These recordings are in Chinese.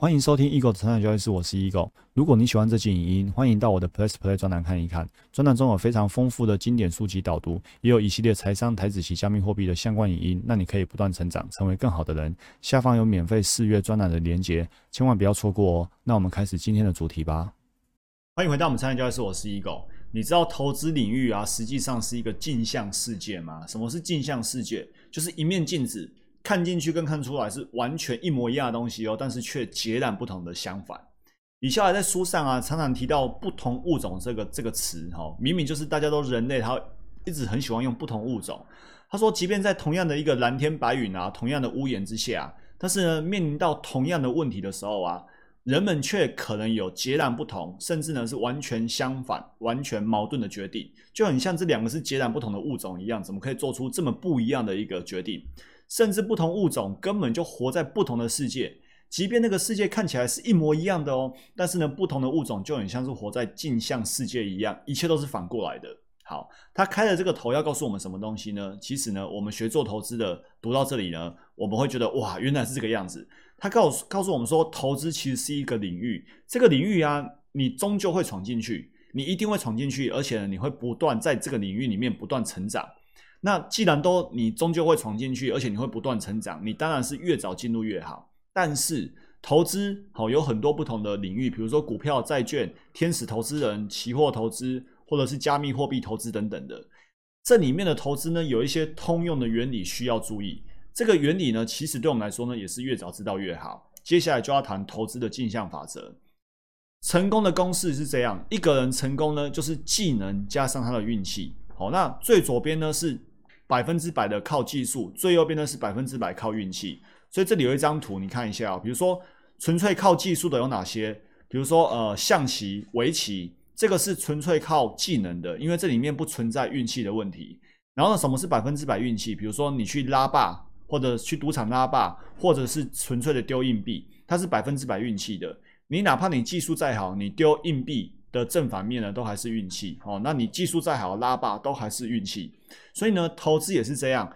欢迎收听 Eagle 的成长交易室，我是 Eagle。如果你喜欢这期影音，欢迎到我的 Plus Play 专栏看一看。专栏中有非常丰富的经典书籍导读，也有一系列财商、台子及加密货币的相关影音，让你可以不断成长，成为更好的人。下方有免费试阅专栏的连结，千万不要错过哦。那我们开始今天的主题吧。欢迎回到我们成长交易室，我是 Eagle。你知道投资领域啊，实际上是一个镜像世界吗？什么是镜像世界？就是一面镜子。看进去跟看出来是完全一模一样的东西哦，但是却截然不同的相反。李笑来在书上啊，常常提到不同物种这个这个词哈，明明就是大家都人类，他一直很喜欢用不同物种。他说，即便在同样的一个蓝天白云啊，同样的屋檐之下，但是呢，面临到同样的问题的时候啊，人们却可能有截然不同，甚至呢是完全相反、完全矛盾的决定，就很像这两个是截然不同的物种一样，怎么可以做出这么不一样的一个决定？甚至不同物种根本就活在不同的世界，即便那个世界看起来是一模一样的哦，但是呢，不同的物种就很像是活在镜像世界一样，一切都是反过来的。好，他开的这个头要告诉我们什么东西呢？其实呢，我们学做投资的读到这里呢，我们会觉得哇，原来是这个样子。他告诉告诉我们说，投资其实是一个领域，这个领域啊，你终究会闯进去，你一定会闯进去，而且，你会不断在这个领域里面不断成长。那既然都你终究会闯进去，而且你会不断成长，你当然是越早进入越好。但是投资好有很多不同的领域，比如说股票、债券、天使投资人、期货投资，或者是加密货币投资等等的。这里面的投资呢，有一些通用的原理需要注意。这个原理呢，其实对我们来说呢，也是越早知道越好。接下来就要谈投资的镜像法则。成功的公式是这样：一个人成功呢，就是技能加上他的运气。好，那最左边呢是。百分之百的靠技术，最右边呢是百分之百靠运气。所以这里有一张图，你看一下啊。比如说纯粹靠技术的有哪些？比如说呃象棋、围棋，这个是纯粹靠技能的，因为这里面不存在运气的问题。然后呢，什么是百分之百运气？比如说你去拉霸，或者去赌场拉霸，或者是纯粹的丢硬币，它是百分之百运气的。你哪怕你技术再好，你丢硬币。的正反面呢，都还是运气哦。那你技术再好，拉霸都还是运气。所以呢，投资也是这样，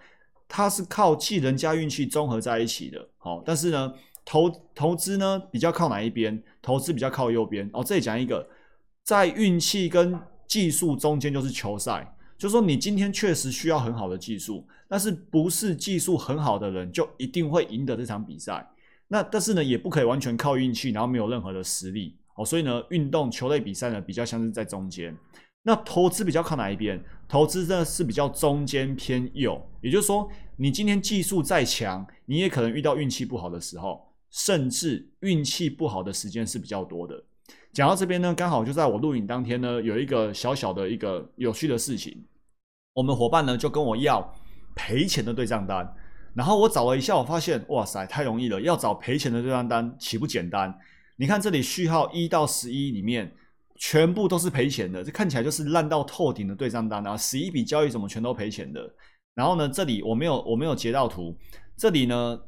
它是靠技能加运气综合在一起的。好，但是呢，投投资呢比较靠哪一边？投资比较靠右边。哦，这里讲一个，在运气跟技术中间就是球赛，就说你今天确实需要很好的技术，但是不是技术很好的人就一定会赢得这场比赛。那但是呢，也不可以完全靠运气，然后没有任何的实力。哦，所以呢，运动球类比赛呢，比较像是在中间。那投资比较靠哪一边？投资呢是比较中间偏右。也就是说，你今天技术再强，你也可能遇到运气不好的时候，甚至运气不好的时间是比较多的。讲到这边呢，刚好就在我录影当天呢，有一个小小的一个有趣的事情。我们伙伴呢就跟我要赔钱的对账单，然后我找了一下，我发现，哇塞，太容易了，要找赔钱的对账单岂不简单？你看这里序号一到十一里面，全部都是赔钱的，这看起来就是烂到透顶的对账单啊！十一笔交易怎么全都赔钱的？然后呢，这里我没有我没有截到图，这里呢，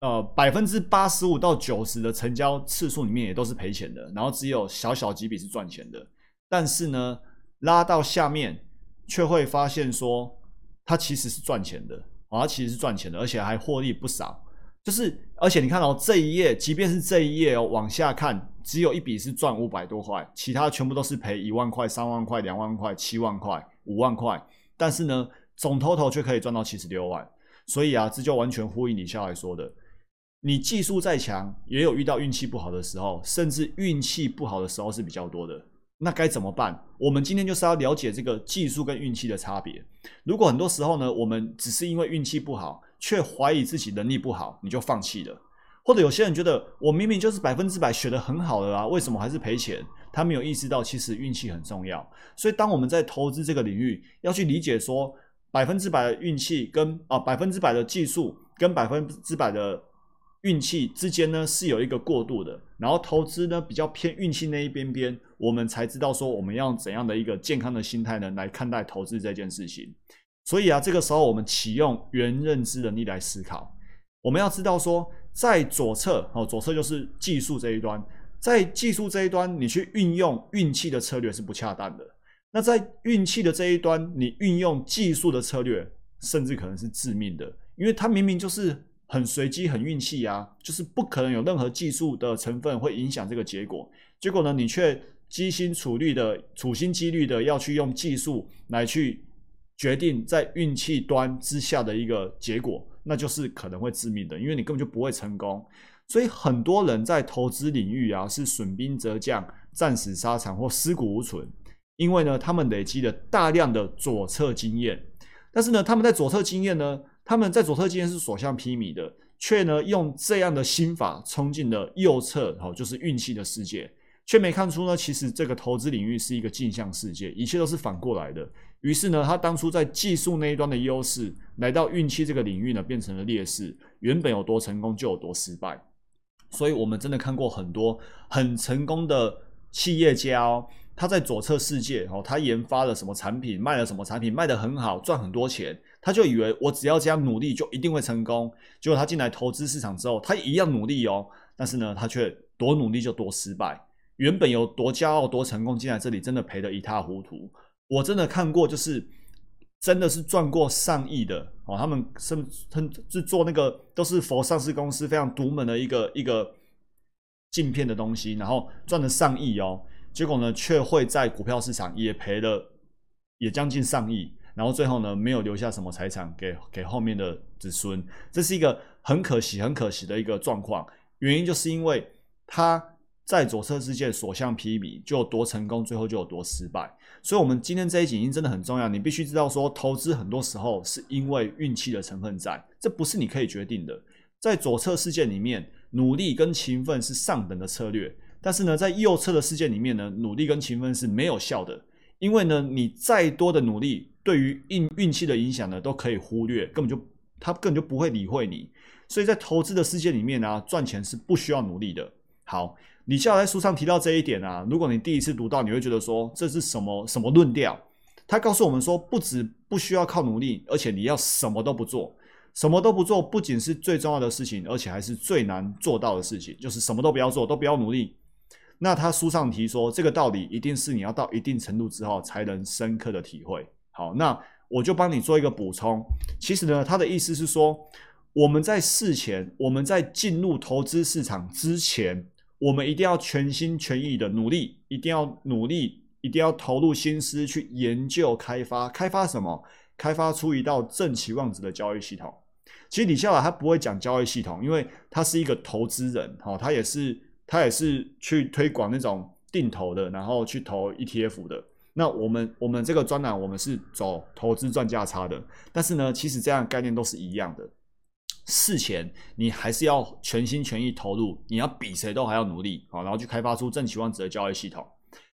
呃，百分之八十五到九十的成交次数里面也都是赔钱的，然后只有小小几笔是赚钱的。但是呢，拉到下面却会发现说，它其实是赚钱的，啊，它其实是赚钱的，而且还获利不少。就是，而且你看哦，这一页，即便是这一页哦，往下看，只有一笔是赚五百多块，其他全部都是赔一万块、三万块、两万块、七万块、五万块。但是呢，总头头却可以赚到七十六万。所以啊，这就完全呼应你下来说的：你技术再强，也有遇到运气不好的时候，甚至运气不好的时候是比较多的。那该怎么办？我们今天就是要了解这个技术跟运气的差别。如果很多时候呢，我们只是因为运气不好。却怀疑自己能力不好，你就放弃了；或者有些人觉得我明明就是百分之百学的很好的啊，为什么还是赔钱？他没有意识到其实运气很重要。所以当我们在投资这个领域，要去理解说百分之百的运气跟啊百分之百的技术跟百分之百的运气之间呢是有一个过渡的。然后投资呢比较偏运气那一边边，我们才知道说我们要怎样的一个健康的心态呢来看待投资这件事情。所以啊，这个时候我们启用原认知能力来思考。我们要知道说，在左侧哦，左侧就是技术这一端，在技术这一端，你去运用运气的策略是不恰当的。那在运气的这一端，你运用技术的策略，甚至可能是致命的，因为它明明就是很随机、很运气啊，就是不可能有任何技术的成分会影响这个结果。结果呢，你却机心处虑的、处心积虑的要去用技术来去决定在运气端之下的一个结果，那就是可能会致命的，因为你根本就不会成功。所以很多人在投资领域啊，是损兵折将、战死沙场或尸骨无存，因为呢，他们累积了大量的左侧经验，但是呢，他们在左侧经验呢。他们在左侧经验是所向披靡的，却呢用这样的心法冲进了右侧，哦，就是运气的世界，却没看出呢，其实这个投资领域是一个镜像世界，一切都是反过来的。于是呢，他当初在技术那一端的优势，来到运气这个领域呢，变成了劣势。原本有多成功，就有多失败。所以，我们真的看过很多很成功的企业家哦。他在左侧世界哦，他研发了什么产品，卖了什么产品，卖得很好，赚很多钱，他就以为我只要这样努力就一定会成功。结果他进来投资市场之后，他一样努力哦，但是呢，他却多努力就多失败。原本有多骄傲、多成功，进来这里真的赔得一塌糊涂。我真的看过，就是真的是赚过上亿的哦，他们是他是做那个都是佛上市公司非常独门的一个一个镜片的东西，然后赚了上亿哦。结果呢，却会在股票市场也赔了，也将近上亿，然后最后呢，没有留下什么财产给给后面的子孙，这是一个很可惜、很可惜的一个状况。原因就是因为他在左侧世界所向披靡，就有多成功，最后就有多失败。所以，我们今天这一集音真的很重要，你必须知道说，投资很多时候是因为运气的成分在，这不是你可以决定的。在左侧世界里面，努力跟勤奋是上等的策略。但是呢，在右侧的世界里面呢，努力跟勤奋是没有效的，因为呢，你再多的努力，对于运运气的影响呢，都可以忽略，根本就他根本就不会理会你。所以在投资的世界里面呢，赚钱是不需要努力的。好，李笑在书上提到这一点啊，如果你第一次读到，你会觉得说这是什么什么论调？他告诉我们说，不止不需要靠努力，而且你要什么都不做，什么都不做，不仅是最重要的事情，而且还是最难做到的事情，就是什么都不要做，都不要努力。那他书上提说，这个道理一定是你要到一定程度之后才能深刻的体会。好，那我就帮你做一个补充。其实呢，他的意思是说，我们在事前，我们在进入投资市场之前，我们一定要全心全意的努力，一定要努力，一定要投入心思去研究开发，开发什么？开发出一道正期望值的交易系统。其实李笑来他不会讲交易系统，因为他是一个投资人，哈，他也是。他也是去推广那种定投的，然后去投 ETF 的。那我们我们这个专栏，我们是走投资赚价差的。但是呢，其实这样概念都是一样的。事前你还是要全心全意投入，你要比谁都还要努力啊，然后去开发出正期望值的交易系统。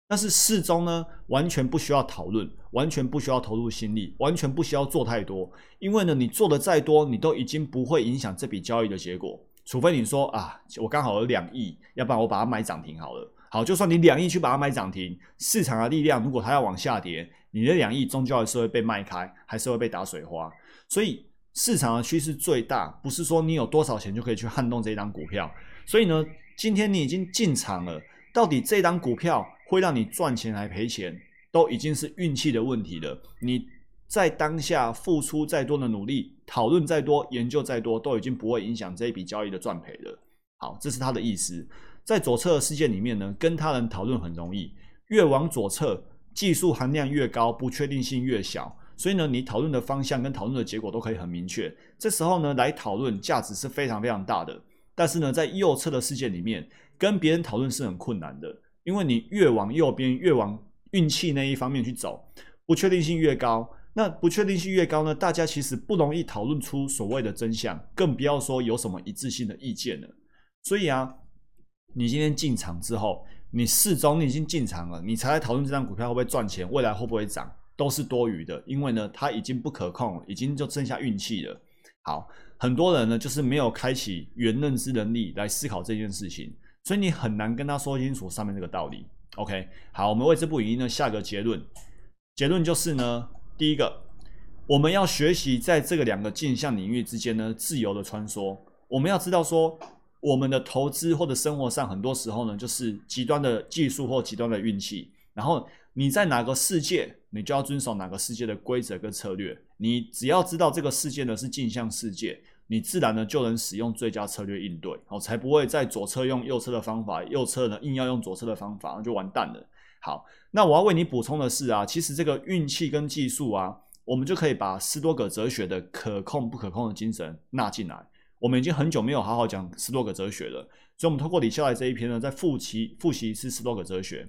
但是事中呢，完全不需要讨论，完全不需要投入心力，完全不需要做太多，因为呢，你做的再多，你都已经不会影响这笔交易的结果。除非你说啊，我刚好有两亿，要不然我把它买涨停好了。好，就算你两亿去把它买涨停，市场的力量如果它要往下跌，你的两亿终究还是会被卖开，还是会被打水花。所以市场的趋势最大，不是说你有多少钱就可以去撼动这一张股票。所以呢，今天你已经进场了，到底这张股票会让你赚钱还赔钱，都已经是运气的问题了。你。在当下付出再多的努力，讨论再多，研究再多，都已经不会影响这一笔交易的赚赔了。好，这是他的意思。在左侧的世界里面呢，跟他人讨论很容易，越往左侧，技术含量越高，不确定性越小，所以呢，你讨论的方向跟讨论的结果都可以很明确。这时候呢，来讨论价值是非常非常大的。但是呢，在右侧的世界里面，跟别人讨论是很困难的，因为你越往右边，越往运气那一方面去走，不确定性越高。那不确定性越高呢，大家其实不容易讨论出所谓的真相，更不要说有什么一致性的意见了。所以啊，你今天进场之后，你四中你已经进场了，你才来讨论这张股票会不会赚钱，未来会不会涨，都是多余的，因为呢，它已经不可控，已经就剩下运气了。好，很多人呢就是没有开启原认知能力来思考这件事情，所以你很难跟他说清楚上面这个道理。OK，好，我们为这部影音呢下个结论，结论就是呢。第一个，我们要学习在这个两个镜像领域之间呢自由的穿梭。我们要知道说，我们的投资或者生活上很多时候呢，就是极端的技术或极端的运气。然后你在哪个世界，你就要遵守哪个世界的规则跟策略。你只要知道这个世界呢是镜像世界，你自然呢就能使用最佳策略应对，好，才不会在左侧用右侧的方法，右侧呢硬要用左侧的方法，那就完蛋了。好，那我要为你补充的是啊，其实这个运气跟技术啊，我们就可以把斯多葛哲学的可控不可控的精神纳进来。我们已经很久没有好好讲斯多葛哲学了，所以我们通过李笑来这一篇呢，再复习复习一次斯多葛哲学。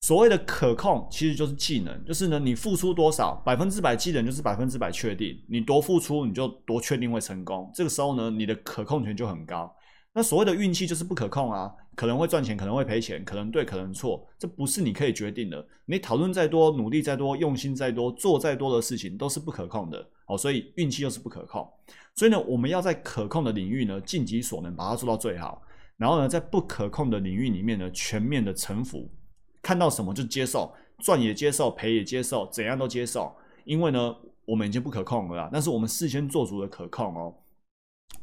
所谓的可控其实就是技能，就是呢，你付出多少，百分之百技能就是百分之百确定，你多付出你就多确定会成功。这个时候呢，你的可控权就很高。那所谓的运气就是不可控啊，可能会赚钱，可能会赔钱，可能对，可能错，这不是你可以决定的。你讨论再多，努力再多，用心再多，做再多的事情都是不可控的。哦，所以运气又是不可控。所以呢，我们要在可控的领域呢，尽己所能把它做到最好。然后呢，在不可控的领域里面呢，全面的臣服。看到什么就接受，赚也接受，赔也接受，怎样都接受，因为呢，我们已经不可控了。但是我们事先做足了可控哦，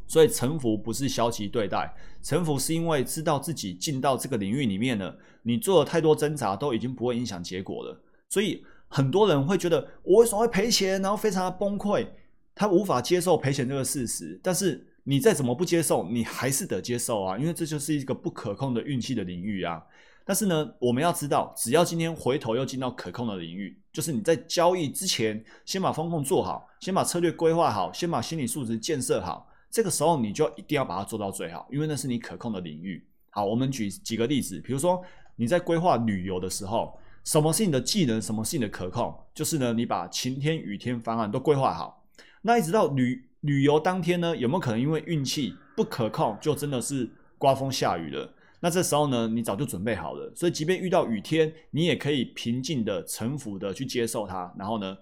所以臣服不是消极对待，臣服是因为知道自己进到这个领域里面了，你做了太多挣扎都已经不会影响结果了。所以很多人会觉得我为什么会赔钱，然后非常的崩溃，他无法接受赔钱这个事实。但是你再怎么不接受，你还是得接受啊，因为这就是一个不可控的运气的领域啊。但是呢，我们要知道，只要今天回头又进到可控的领域，就是你在交易之前先把风控做好，先把策略规划好，先把心理素质建设好，这个时候你就一定要把它做到最好，因为那是你可控的领域。好，我们举几个例子，比如说你在规划旅游的时候，什么是你的技能，什么是你的可控？就是呢，你把晴天、雨天方案都规划好，那一直到旅旅游当天呢，有没有可能因为运气不可控，就真的是刮风下雨了？那这时候呢，你早就准备好了，所以即便遇到雨天，你也可以平静的、沉服的去接受它，然后呢，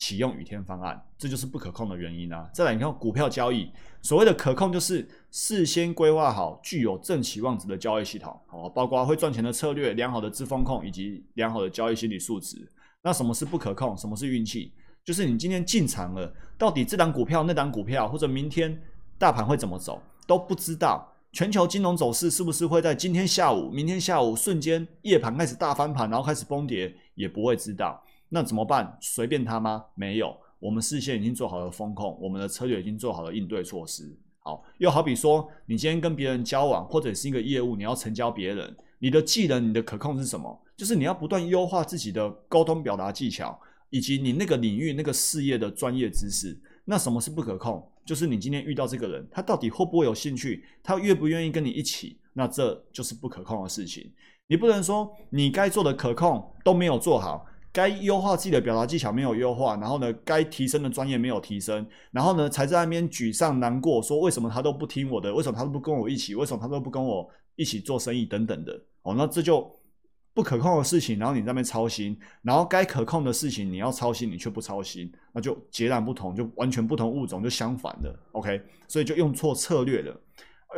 启用雨天方案，这就是不可控的原因啊。再来，你看股票交易，所谓的可控就是事先规划好、具有正期望值的交易系统，哦，包括会赚钱的策略、良好的自风控以及良好的交易心理素质。那什么是不可控？什么是运气？就是你今天进场了，到底这档股票、那档股票，或者明天大盘会怎么走，都不知道。全球金融走势是不是会在今天下午、明天下午瞬间夜盘开始大翻盘，然后开始崩跌，也不会知道。那怎么办？随便他吗？没有，我们事先已经做好了风控，我们的策略已经做好了应对措施。好，又好比说，你今天跟别人交往，或者是一个业务，你要成交别人，你的技能、你的可控是什么？就是你要不断优化自己的沟通表达技巧，以及你那个领域、那个事业的专业知识。那什么是不可控？就是你今天遇到这个人，他到底会不会有兴趣？他愿不愿意跟你一起？那这就是不可控的事情。你不能说你该做的可控都没有做好，该优化自己的表达技巧没有优化，然后呢，该提升的专业没有提升，然后呢，才在那边沮丧难过，说为什么他都不听我的？为什么他都不跟我一起？为什么他都不跟我一起做生意？等等的。哦，那这就。不可控的事情，然后你在那边操心，然后该可控的事情你要操心，你却不操心，那就截然不同，就完全不同物种，就相反的。OK，所以就用错策略了。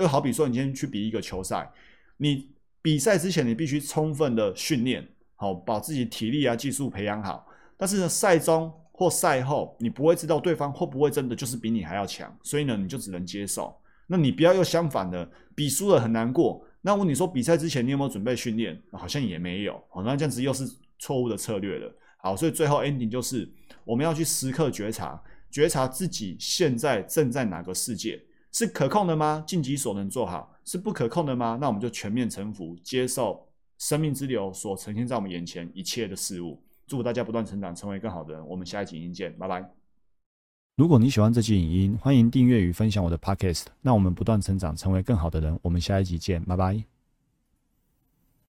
又好比说，你今天去比一个球赛，你比赛之前你必须充分的训练，好把自己体力啊、技术培养好。但是呢，赛中或赛后，你不会知道对方会不会真的就是比你还要强，所以呢，你就只能接受。那你不要又相反的，比输了很难过。那问你说比赛之前你有没有准备训练？好像也没有。好，那这样子又是错误的策略了。好，所以最后 ending 就是我们要去时刻觉察，觉察自己现在正在哪个世界是可控的吗？尽己所能做好，是不可控的吗？那我们就全面臣服，接受生命之流所呈现在我们眼前一切的事物。祝福大家不断成长，成为更好的人。我们下一集影见，拜拜。如果你喜欢这期影音，欢迎订阅与分享我的 podcast。那我们不断成长，成为更好的人。我们下一集见，拜拜。